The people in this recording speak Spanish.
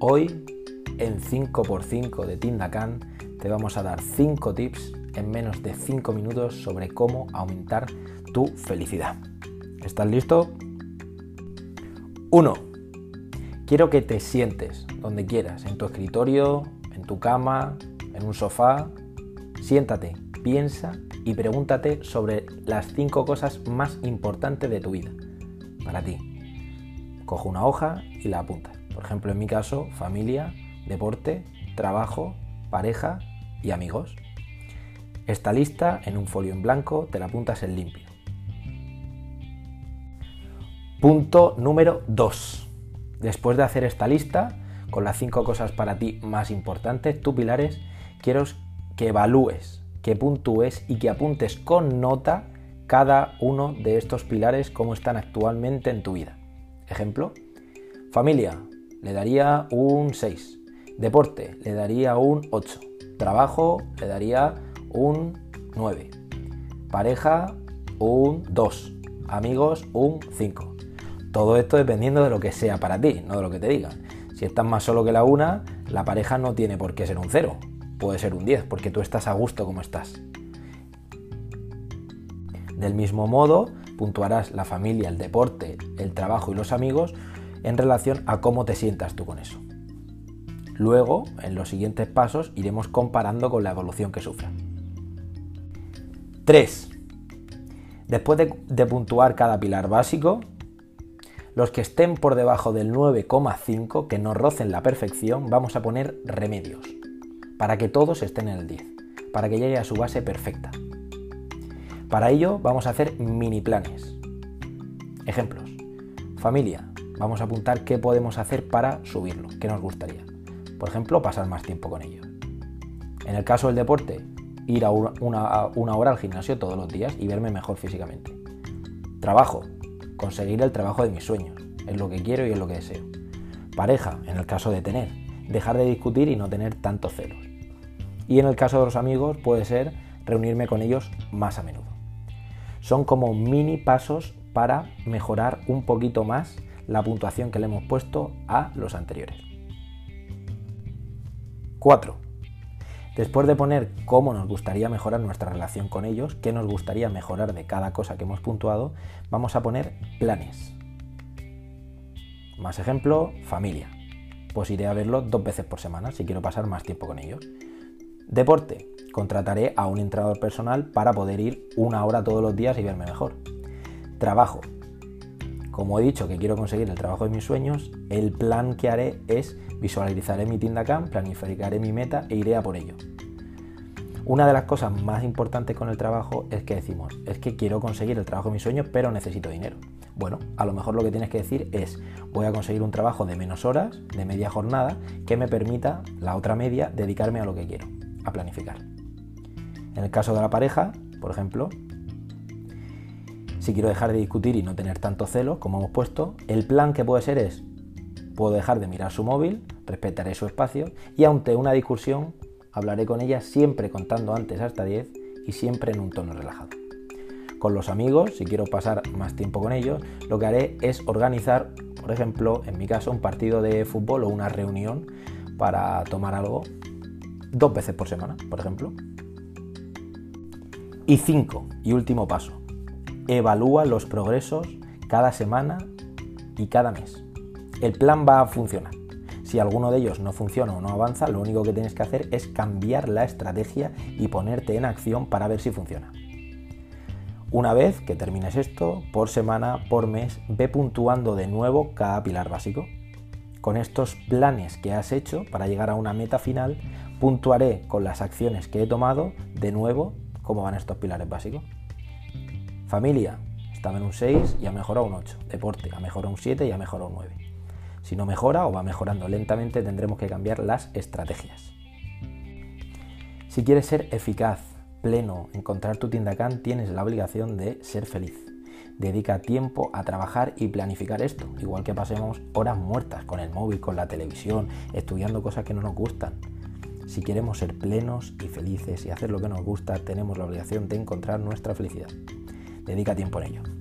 Hoy, en 5x5 de Tindacan, te vamos a dar 5 tips en menos de 5 minutos sobre cómo aumentar tu felicidad. ¿Estás listo? 1. Quiero que te sientes donde quieras, en tu escritorio, en tu cama, en un sofá. Siéntate, piensa y pregúntate sobre las 5 cosas más importantes de tu vida para ti. Coge una hoja y la apuntas. Por ejemplo, en mi caso, familia, deporte, trabajo, pareja y amigos. Esta lista en un folio en blanco te la apuntas en limpio. Punto número 2. Después de hacer esta lista, con las 5 cosas para ti más importantes, tus pilares, quiero que evalúes, que puntúes y que apuntes con nota cada uno de estos pilares cómo están actualmente en tu vida. Ejemplo, familia, le daría un 6. Deporte, le daría un 8. Trabajo, le daría un 9. Pareja, un 2. Amigos, un 5. Todo esto dependiendo de lo que sea para ti, no de lo que te digan. Si estás más solo que la una, la pareja no tiene por qué ser un 0. Puede ser un 10, porque tú estás a gusto como estás. Del mismo modo, puntuarás la familia, el deporte, el trabajo y los amigos en relación a cómo te sientas tú con eso. Luego, en los siguientes pasos, iremos comparando con la evolución que sufra. 3. Después de, puntuar cada pilar básico, los que estén por debajo del 9,5, que no rocen la perfección, vamos a poner remedios, para que todos estén en el 10, para que llegue a su base perfecta. Para ello vamos a hacer mini planes. Ejemplos. Familia, vamos a apuntar qué podemos hacer para subirlo, qué nos gustaría. Por ejemplo, pasar más tiempo con ellos. En el caso del deporte, ir a una, hora al gimnasio todos los días y verme mejor físicamente. Trabajo, conseguir el trabajo de mis sueños, es lo que quiero y es lo que deseo. Pareja, en el caso de tener, dejar de discutir y no tener tantos celos. Y en el caso de los amigos puede ser reunirme con ellos más a menudo. Son como mini pasos para mejorar un poquito más la puntuación que le hemos puesto a los anteriores. 4. Después de poner cómo nos gustaría mejorar nuestra relación con ellos, qué nos gustaría mejorar de cada cosa que hemos puntuado, vamos a poner planes. Más ejemplo, familia. Pues iré a verlo dos veces por semana si quiero pasar más tiempo con ellos. Deporte. Contrataré a un entrenador personal para poder ir una hora todos los días y verme mejor. Trabajo. Como he dicho que quiero conseguir el trabajo de mis sueños, el plan que haré es visualizaré mi Tindacam, planificaré mi meta e iré a por ello. Una de las cosas más importantes con el trabajo es que decimos, es que quiero conseguir el trabajo de mis sueños, pero necesito dinero. Bueno, a lo mejor lo que tienes que decir es, voy a conseguir un trabajo de menos horas, de media jornada, que me permita, la otra media, dedicarme a lo que quiero, a planificar. En el caso de la pareja, por ejemplo, si quiero dejar de discutir y no tener tanto celo, como hemos puesto, el plan que puede ser es, puedo dejar de mirar su móvil, respetaré su espacio y ante una discusión hablaré con ella siempre contando antes hasta 10 y siempre en un tono relajado. Con los amigos, si quiero pasar más tiempo con ellos, lo que haré es organizar, por ejemplo, en mi caso, un partido de fútbol o una reunión para tomar algo dos veces por semana, por ejemplo. Y cinco, y último paso, evalúa los progresos cada semana y cada mes. El plan va a funcionar. Si alguno de ellos no funciona o no avanza, lo único que tienes que hacer es cambiar la estrategia y ponerte en acción para ver si funciona. Una vez que termines esto, por semana, por mes, ve puntuando de nuevo cada pilar básico. Con estos planes que has hecho para llegar a una meta final, puntuaré con las acciones que he tomado de nuevo cómo van estos pilares básicos. Familia, estaba en un 6 y ha mejorado un 8. Deporte, ha mejorado un 7 y ha mejorado un 9. Si no mejora o va mejorando lentamente, tendremos que cambiar las estrategias. Si quieres ser eficaz, pleno, encontrar tu Tindacan, tienes la obligación de ser feliz. Dedica tiempo a trabajar y planificar esto, igual que pasemos horas muertas con el móvil, con la televisión, estudiando cosas que no nos gustan. Si queremos ser plenos y felices y hacer lo que nos gusta, tenemos la obligación de encontrar nuestra felicidad. Dedica tiempo en ello.